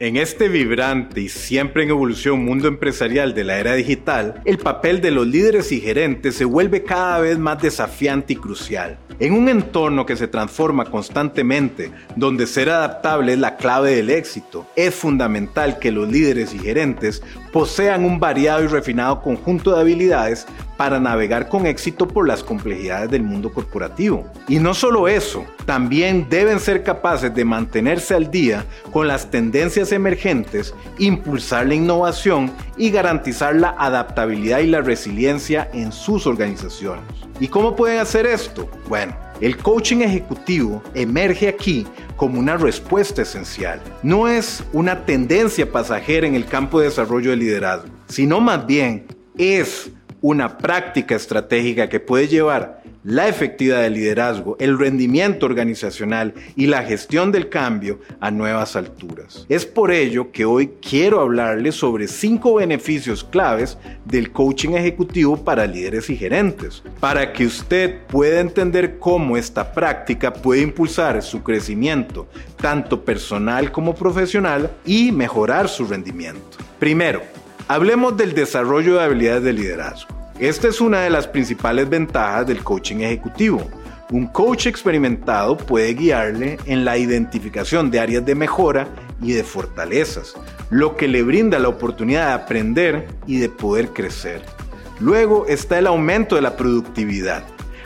En este vibrante y siempre en evolución mundo empresarial de la era digital, el papel de los líderes y gerentes se vuelve cada vez más desafiante y crucial. En un entorno que se transforma constantemente, donde ser adaptable es la clave del éxito, es fundamental que los líderes y gerentes posean un variado y refinado conjunto de habilidades para navegar con éxito por las complejidades del mundo corporativo. Y no solo eso, también deben ser capaces de mantenerse al día con las tendencias emergentes, impulsar la innovación y garantizar la adaptabilidad y la resiliencia en sus organizaciones. ¿Y cómo pueden hacer esto? Bueno, el coaching ejecutivo emerge aquí como una respuesta esencial. No es una tendencia pasajera en el campo de desarrollo del liderazgo, sino más bien es una práctica estratégica que puede llevar la efectividad del liderazgo, el rendimiento organizacional y la gestión del cambio a nuevas alturas. Es por ello que hoy quiero hablarles sobre cinco beneficios claves del coaching ejecutivo para líderes y gerentes, para que usted pueda entender cómo esta práctica puede impulsar su crecimiento, tanto personal como profesional, y mejorar su rendimiento. Primero, Hablemos del desarrollo de habilidades de liderazgo. Esta es una de las principales ventajas del coaching ejecutivo. Un coach experimentado puede guiarle en la identificación de áreas de mejora y de fortalezas, lo que le brinda la oportunidad de aprender y de poder crecer. Luego está el aumento de la productividad.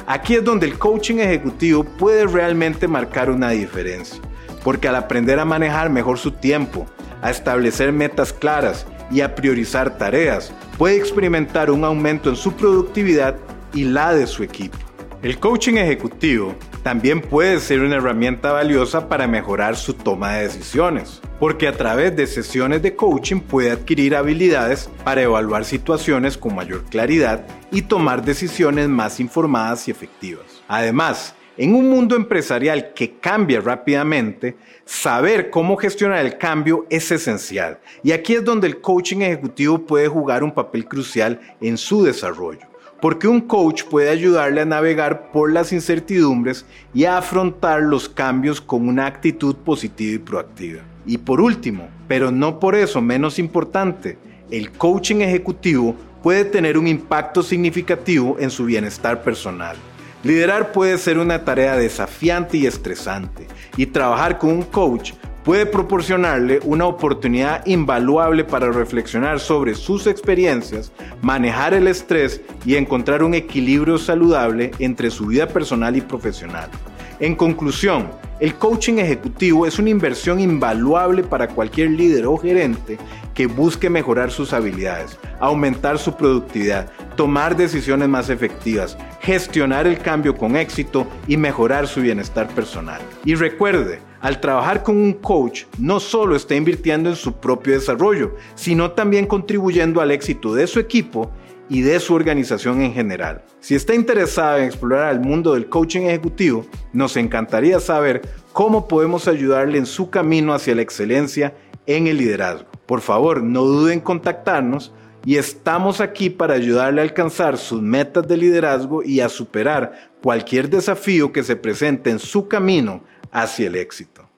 Aquí es donde el coaching ejecutivo puede realmente marcar una diferencia, porque al aprender a manejar mejor su tiempo, a establecer metas claras y a priorizar tareas, puede experimentar un aumento en su productividad y la de su equipo. El coaching ejecutivo también puede ser una herramienta valiosa para mejorar su toma de decisiones, porque a través de sesiones de coaching puede adquirir habilidades para evaluar situaciones con mayor claridad y tomar decisiones más informadas y efectivas. Además, en un mundo empresarial que cambia rápidamente, saber cómo gestionar el cambio es esencial. Y aquí es donde el coaching ejecutivo puede jugar un papel crucial en su desarrollo. Porque un coach puede ayudarle a navegar por las incertidumbres y a afrontar los cambios con una actitud positiva y proactiva. Y por último, pero no por eso menos importante, el coaching ejecutivo puede tener un impacto significativo en su bienestar personal. Liderar puede ser una tarea desafiante y estresante, y trabajar con un coach puede proporcionarle una oportunidad invaluable para reflexionar sobre sus experiencias, manejar el estrés y encontrar un equilibrio saludable entre su vida personal y profesional. En conclusión, el coaching ejecutivo es una inversión invaluable para cualquier líder o gerente que busque mejorar sus habilidades, aumentar su productividad, tomar decisiones más efectivas, gestionar el cambio con éxito y mejorar su bienestar personal. Y recuerde, al trabajar con un coach, no solo está invirtiendo en su propio desarrollo, sino también contribuyendo al éxito de su equipo y de su organización en general. Si está interesado en explorar el mundo del coaching ejecutivo, nos encantaría saber cómo podemos ayudarle en su camino hacia la excelencia en el liderazgo. Por favor, no duden en contactarnos y estamos aquí para ayudarle a alcanzar sus metas de liderazgo y a superar cualquier desafío que se presente en su camino hacia el éxito.